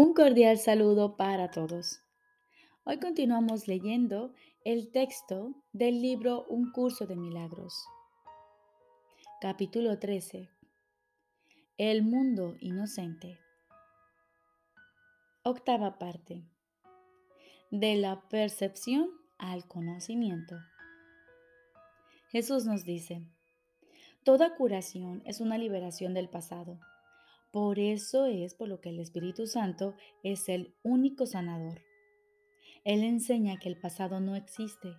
Un cordial saludo para todos. Hoy continuamos leyendo el texto del libro Un curso de milagros. Capítulo 13. El mundo inocente. Octava parte. De la percepción al conocimiento. Jesús nos dice, Toda curación es una liberación del pasado por eso es por lo que el Espíritu Santo es el único sanador. Él enseña que el pasado no existe,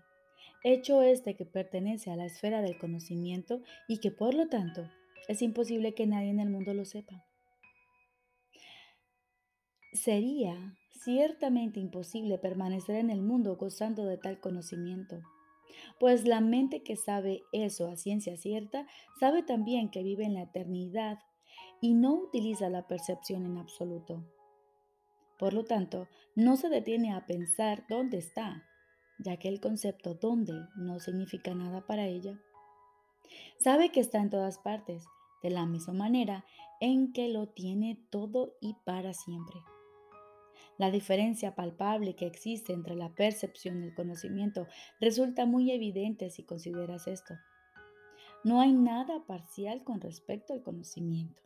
hecho este que pertenece a la esfera del conocimiento y que por lo tanto es imposible que nadie en el mundo lo sepa. Sería ciertamente imposible permanecer en el mundo gozando de tal conocimiento, pues la mente que sabe eso a ciencia cierta sabe también que vive en la eternidad y no utiliza la percepción en absoluto. Por lo tanto, no se detiene a pensar dónde está, ya que el concepto dónde no significa nada para ella. Sabe que está en todas partes, de la misma manera en que lo tiene todo y para siempre. La diferencia palpable que existe entre la percepción y el conocimiento resulta muy evidente si consideras esto. No hay nada parcial con respecto al conocimiento.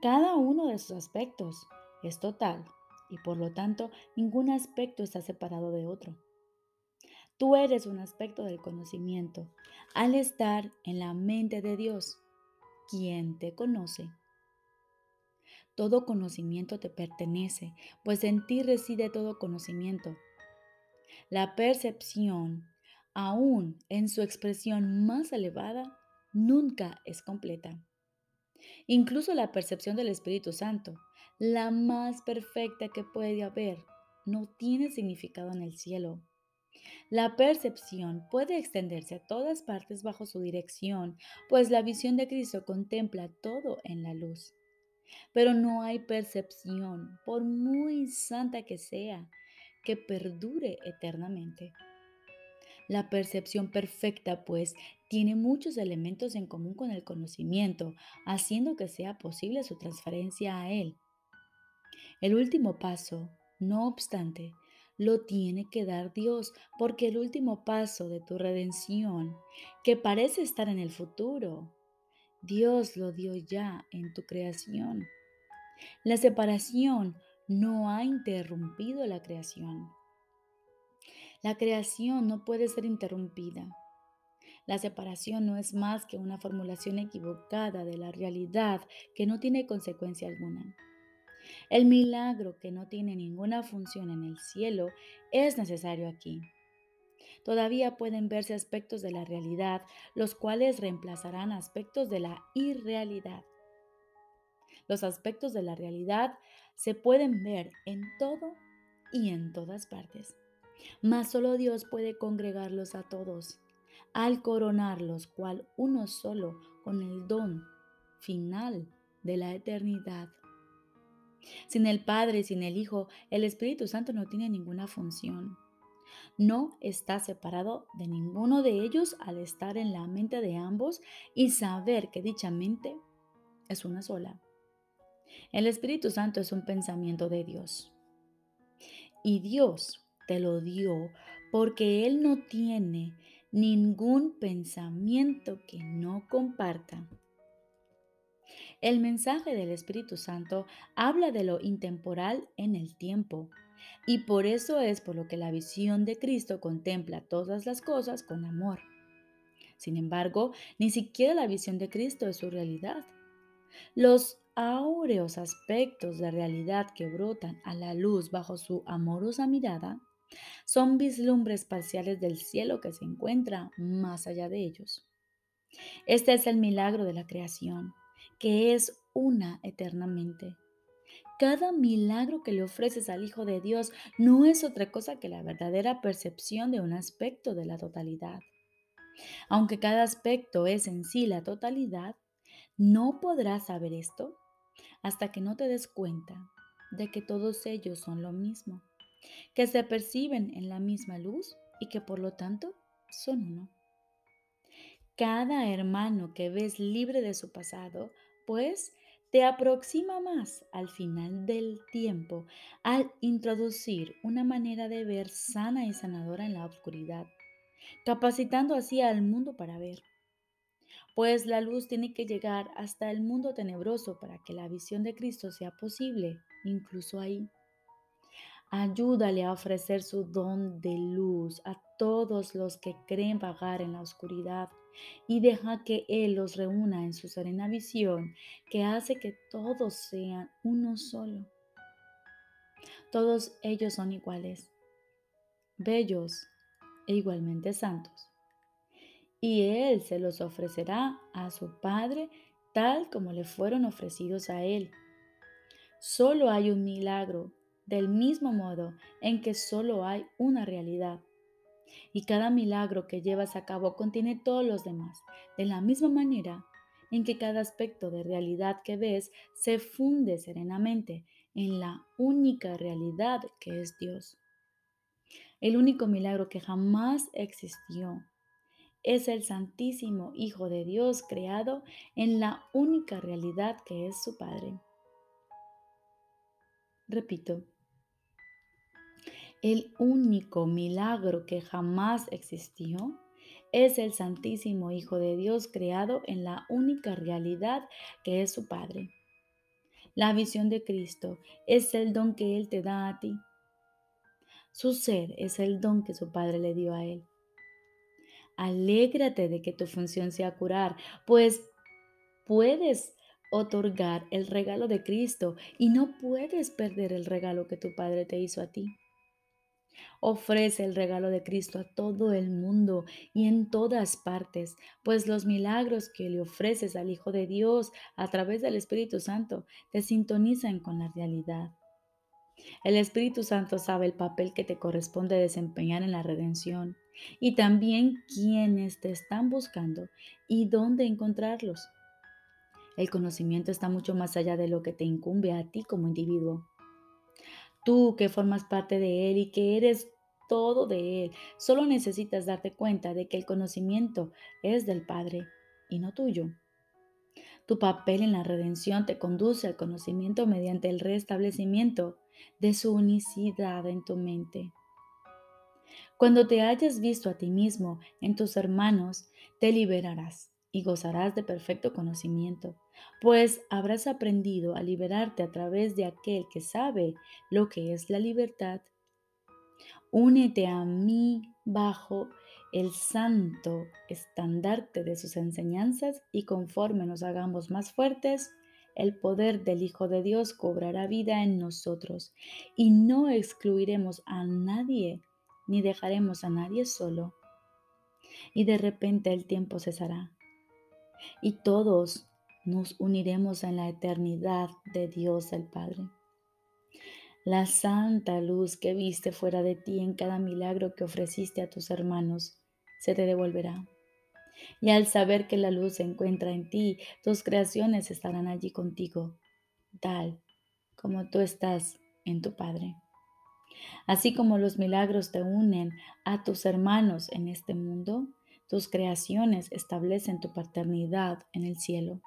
Cada uno de sus aspectos es total y por lo tanto ningún aspecto está separado de otro. Tú eres un aspecto del conocimiento al estar en la mente de Dios, quien te conoce. Todo conocimiento te pertenece, pues en ti reside todo conocimiento. La percepción, aún en su expresión más elevada, nunca es completa. Incluso la percepción del Espíritu Santo, la más perfecta que puede haber, no tiene significado en el cielo. La percepción puede extenderse a todas partes bajo su dirección, pues la visión de Cristo contempla todo en la luz. Pero no hay percepción, por muy santa que sea, que perdure eternamente. La percepción perfecta, pues, tiene muchos elementos en común con el conocimiento, haciendo que sea posible su transferencia a él. El último paso, no obstante, lo tiene que dar Dios, porque el último paso de tu redención, que parece estar en el futuro, Dios lo dio ya en tu creación. La separación no ha interrumpido la creación. La creación no puede ser interrumpida. La separación no es más que una formulación equivocada de la realidad que no tiene consecuencia alguna. El milagro que no tiene ninguna función en el cielo es necesario aquí. Todavía pueden verse aspectos de la realidad, los cuales reemplazarán aspectos de la irrealidad. Los aspectos de la realidad se pueden ver en todo y en todas partes mas solo Dios puede congregarlos a todos, al coronarlos cual uno solo con el don final de la eternidad. Sin el Padre, sin el Hijo, el Espíritu Santo no tiene ninguna función. No está separado de ninguno de ellos al estar en la mente de ambos y saber que dicha mente es una sola. El Espíritu Santo es un pensamiento de Dios. Y Dios te lo dio porque Él no tiene ningún pensamiento que no comparta. El mensaje del Espíritu Santo habla de lo intemporal en el tiempo, y por eso es por lo que la visión de Cristo contempla todas las cosas con amor. Sin embargo, ni siquiera la visión de Cristo es su realidad. Los áureos aspectos de realidad que brotan a la luz bajo su amorosa mirada son vislumbres parciales del cielo que se encuentra más allá de ellos. Este es el milagro de la creación, que es una eternamente. Cada milagro que le ofreces al Hijo de Dios no es otra cosa que la verdadera percepción de un aspecto de la totalidad. Aunque cada aspecto es en sí la totalidad, no podrás saber esto hasta que no te des cuenta de que todos ellos son lo mismo que se perciben en la misma luz y que por lo tanto son uno. Cada hermano que ves libre de su pasado, pues te aproxima más al final del tiempo al introducir una manera de ver sana y sanadora en la oscuridad, capacitando así al mundo para ver. Pues la luz tiene que llegar hasta el mundo tenebroso para que la visión de Cristo sea posible, incluso ahí. Ayúdale a ofrecer su don de luz a todos los que creen vagar en la oscuridad y deja que Él los reúna en su serena visión que hace que todos sean uno solo. Todos ellos son iguales, bellos e igualmente santos. Y Él se los ofrecerá a su Padre tal como le fueron ofrecidos a Él. Solo hay un milagro del mismo modo en que solo hay una realidad. Y cada milagro que llevas a cabo contiene todos los demás, de la misma manera en que cada aspecto de realidad que ves se funde serenamente en la única realidad que es Dios. El único milagro que jamás existió es el Santísimo Hijo de Dios creado en la única realidad que es su Padre. Repito, el único milagro que jamás existió es el Santísimo Hijo de Dios creado en la única realidad que es su Padre. La visión de Cristo es el don que Él te da a ti. Su ser es el don que su Padre le dio a Él. Alégrate de que tu función sea curar, pues puedes otorgar el regalo de Cristo y no puedes perder el regalo que tu Padre te hizo a ti. Ofrece el regalo de Cristo a todo el mundo y en todas partes, pues los milagros que le ofreces al Hijo de Dios a través del Espíritu Santo te sintonizan con la realidad. El Espíritu Santo sabe el papel que te corresponde desempeñar en la redención y también quiénes te están buscando y dónde encontrarlos. El conocimiento está mucho más allá de lo que te incumbe a ti como individuo. Tú que formas parte de Él y que eres todo de Él, solo necesitas darte cuenta de que el conocimiento es del Padre y no tuyo. Tu papel en la redención te conduce al conocimiento mediante el restablecimiento de su unicidad en tu mente. Cuando te hayas visto a ti mismo en tus hermanos, te liberarás y gozarás de perfecto conocimiento, pues habrás aprendido a liberarte a través de aquel que sabe lo que es la libertad. Únete a mí bajo el santo estandarte de sus enseñanzas y conforme nos hagamos más fuertes, el poder del Hijo de Dios cobrará vida en nosotros y no excluiremos a nadie ni dejaremos a nadie solo. Y de repente el tiempo cesará y todos nos uniremos en la eternidad de Dios el Padre. La santa luz que viste fuera de ti en cada milagro que ofreciste a tus hermanos se te devolverá. Y al saber que la luz se encuentra en ti, tus creaciones estarán allí contigo, tal como tú estás en tu Padre. Así como los milagros te unen a tus hermanos en este mundo, tus creaciones establecen tu paternidad en el cielo.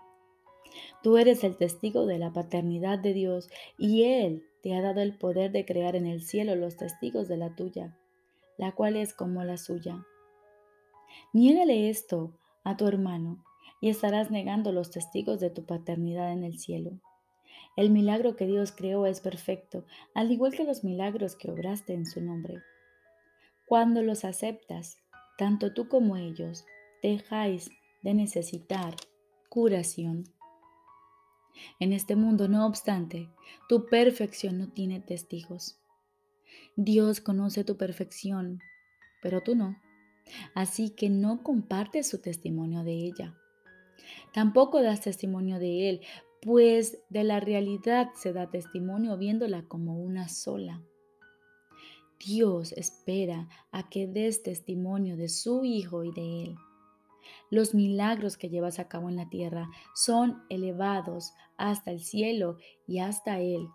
Tú eres el testigo de la paternidad de Dios y Él te ha dado el poder de crear en el cielo los testigos de la tuya, la cual es como la suya. Niégale esto a tu hermano y estarás negando los testigos de tu paternidad en el cielo. El milagro que Dios creó es perfecto, al igual que los milagros que obraste en su nombre. Cuando los aceptas, tanto tú como ellos dejáis de necesitar curación. En este mundo, no obstante, tu perfección no tiene testigos. Dios conoce tu perfección, pero tú no. Así que no compartes su testimonio de ella. Tampoco das testimonio de Él, pues de la realidad se da testimonio viéndola como una sola. Dios espera a que des testimonio de su Hijo y de Él. Los milagros que llevas a cabo en la tierra son elevados hasta el cielo y hasta Él.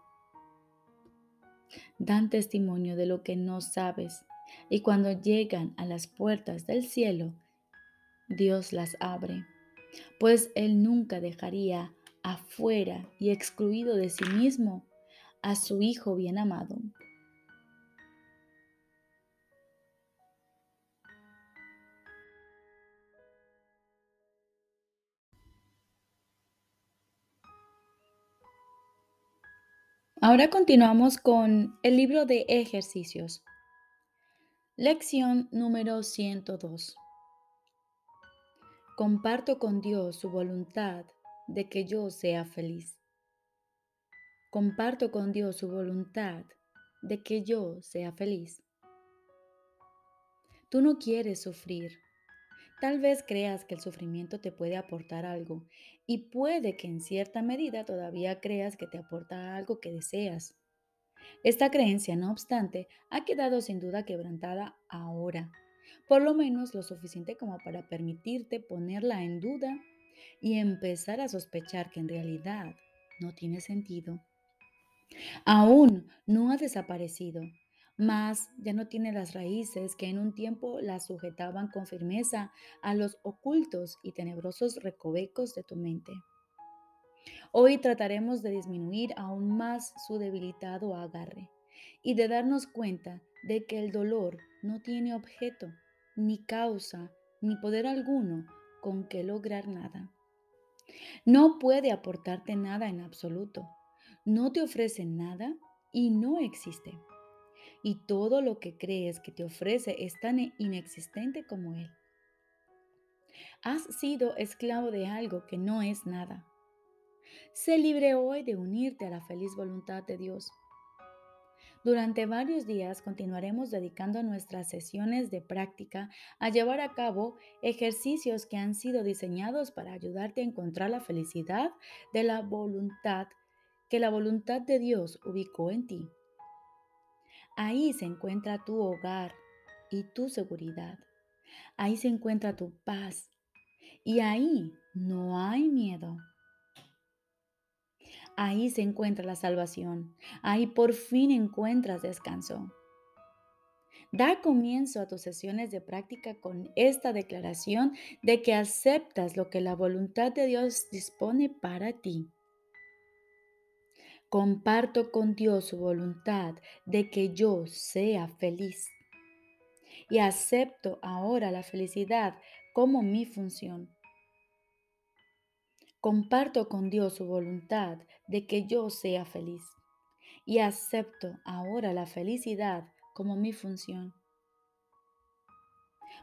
Dan testimonio de lo que no sabes y cuando llegan a las puertas del cielo, Dios las abre, pues Él nunca dejaría afuera y excluido de sí mismo a su Hijo bien amado. Ahora continuamos con el libro de ejercicios. Lección número 102. Comparto con Dios su voluntad de que yo sea feliz. Comparto con Dios su voluntad de que yo sea feliz. Tú no quieres sufrir. Tal vez creas que el sufrimiento te puede aportar algo y puede que en cierta medida todavía creas que te aporta algo que deseas. Esta creencia, no obstante, ha quedado sin duda quebrantada ahora, por lo menos lo suficiente como para permitirte ponerla en duda y empezar a sospechar que en realidad no tiene sentido. Aún no ha desaparecido, mas ya no tiene las raíces que en un tiempo la sujetaban con firmeza a los ocultos y tenebrosos recovecos de tu mente. Hoy trataremos de disminuir aún más su debilitado agarre y de darnos cuenta de que el dolor no tiene objeto, ni causa, ni poder alguno con que lograr nada. No puede aportarte nada en absoluto, no te ofrece nada y no existe y todo lo que crees que te ofrece es tan inexistente como Él. Has sido esclavo de algo que no es nada. Sé libre hoy de unirte a la feliz voluntad de Dios. Durante varios días continuaremos dedicando nuestras sesiones de práctica a llevar a cabo ejercicios que han sido diseñados para ayudarte a encontrar la felicidad de la voluntad que la voluntad de Dios ubicó en ti. Ahí se encuentra tu hogar y tu seguridad. Ahí se encuentra tu paz. Y ahí no hay miedo. Ahí se encuentra la salvación. Ahí por fin encuentras descanso. Da comienzo a tus sesiones de práctica con esta declaración de que aceptas lo que la voluntad de Dios dispone para ti. Comparto con Dios su voluntad de que yo sea feliz. Y acepto ahora la felicidad como mi función. Comparto con Dios su voluntad de que yo sea feliz. Y acepto ahora la felicidad como mi función.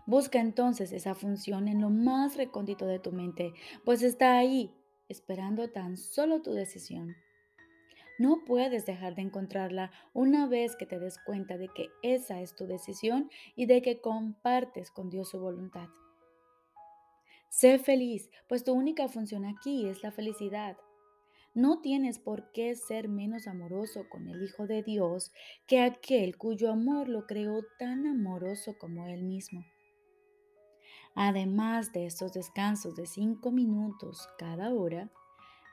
Busca entonces esa función en lo más recóndito de tu mente, pues está ahí, esperando tan solo tu decisión. No puedes dejar de encontrarla una vez que te des cuenta de que esa es tu decisión y de que compartes con Dios su voluntad. Sé feliz, pues tu única función aquí es la felicidad. No tienes por qué ser menos amoroso con el Hijo de Dios que aquel cuyo amor lo creó tan amoroso como Él mismo. Además de estos descansos de cinco minutos cada hora,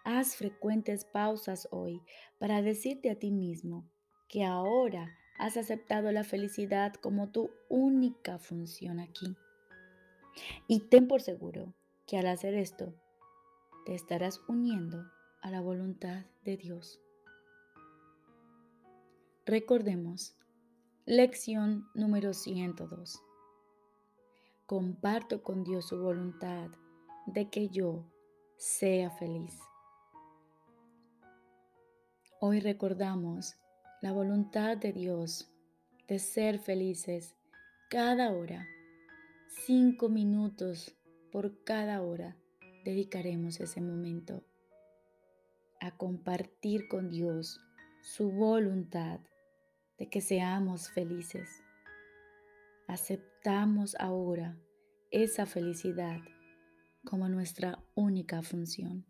Haz frecuentes pausas hoy para decirte a ti mismo que ahora has aceptado la felicidad como tu única función aquí. Y ten por seguro que al hacer esto, te estarás uniendo a la voluntad de Dios. Recordemos, lección número 102. Comparto con Dios su voluntad de que yo sea feliz. Hoy recordamos la voluntad de Dios de ser felices cada hora. Cinco minutos por cada hora dedicaremos ese momento a compartir con Dios su voluntad de que seamos felices. Aceptamos ahora esa felicidad como nuestra única función.